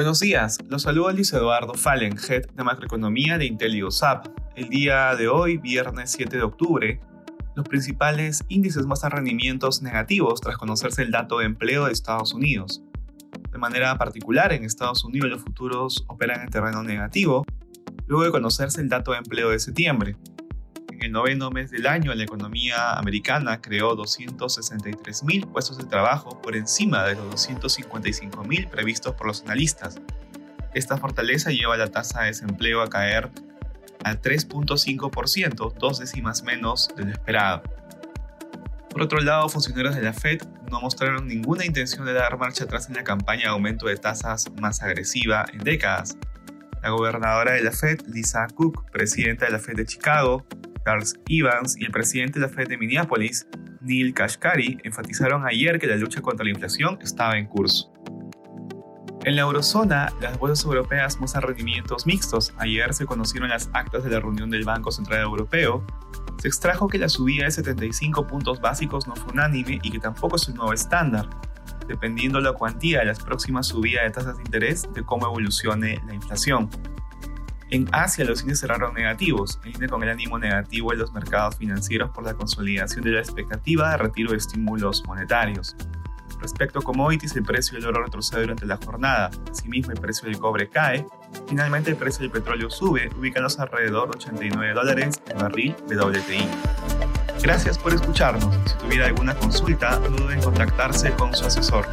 Buenos días, los saluda Luis Eduardo Fallen, Head de Macroeconomía de IntelioSAP. El día de hoy, viernes 7 de octubre, los principales índices muestran rendimientos negativos tras conocerse el dato de empleo de Estados Unidos. De manera particular, en Estados Unidos los futuros operan en terreno negativo, luego de conocerse el dato de empleo de septiembre. El noveno mes del año, la economía americana creó 263.000 puestos de trabajo por encima de los 255.000 previstos por los analistas. Esta fortaleza lleva la tasa de desempleo a caer al 3.5%, dos décimas menos de lo esperado. Por otro lado, funcionarios de la Fed no mostraron ninguna intención de dar marcha atrás en la campaña de aumento de tasas más agresiva en décadas. La gobernadora de la Fed, Lisa Cook, presidenta de la Fed de Chicago, Charles Evans y el presidente de la Fed de Minneapolis, Neil Kashkari, enfatizaron ayer que la lucha contra la inflación estaba en curso. En la eurozona, las bolsas europeas muestran rendimientos mixtos. Ayer se conocieron las actas de la reunión del Banco Central Europeo. Se extrajo que la subida de 75 puntos básicos no fue unánime y que tampoco es un nuevo estándar, dependiendo la cuantía de las próximas subidas de tasas de interés de cómo evolucione la inflación. En Asia los índices cerraron negativos, en línea con el ánimo negativo de los mercados financieros por la consolidación de la expectativa de retiro de estímulos monetarios. Respecto a commodities, el precio del oro retrocede durante la jornada. Asimismo, el precio del cobre cae. Finalmente, el precio del petróleo sube, ubicándose alrededor de 89 dólares el barril de WTI. Gracias por escucharnos. Si tuviera alguna consulta, no duden en contactarse con su asesor.